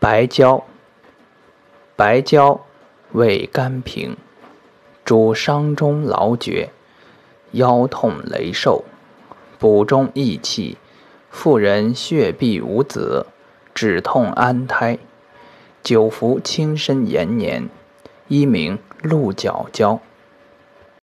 白胶，白胶味甘平，主伤中劳厥、腰痛羸瘦、补中益气。妇人血闭无子，止痛安胎，久服轻身延年。一名鹿角胶。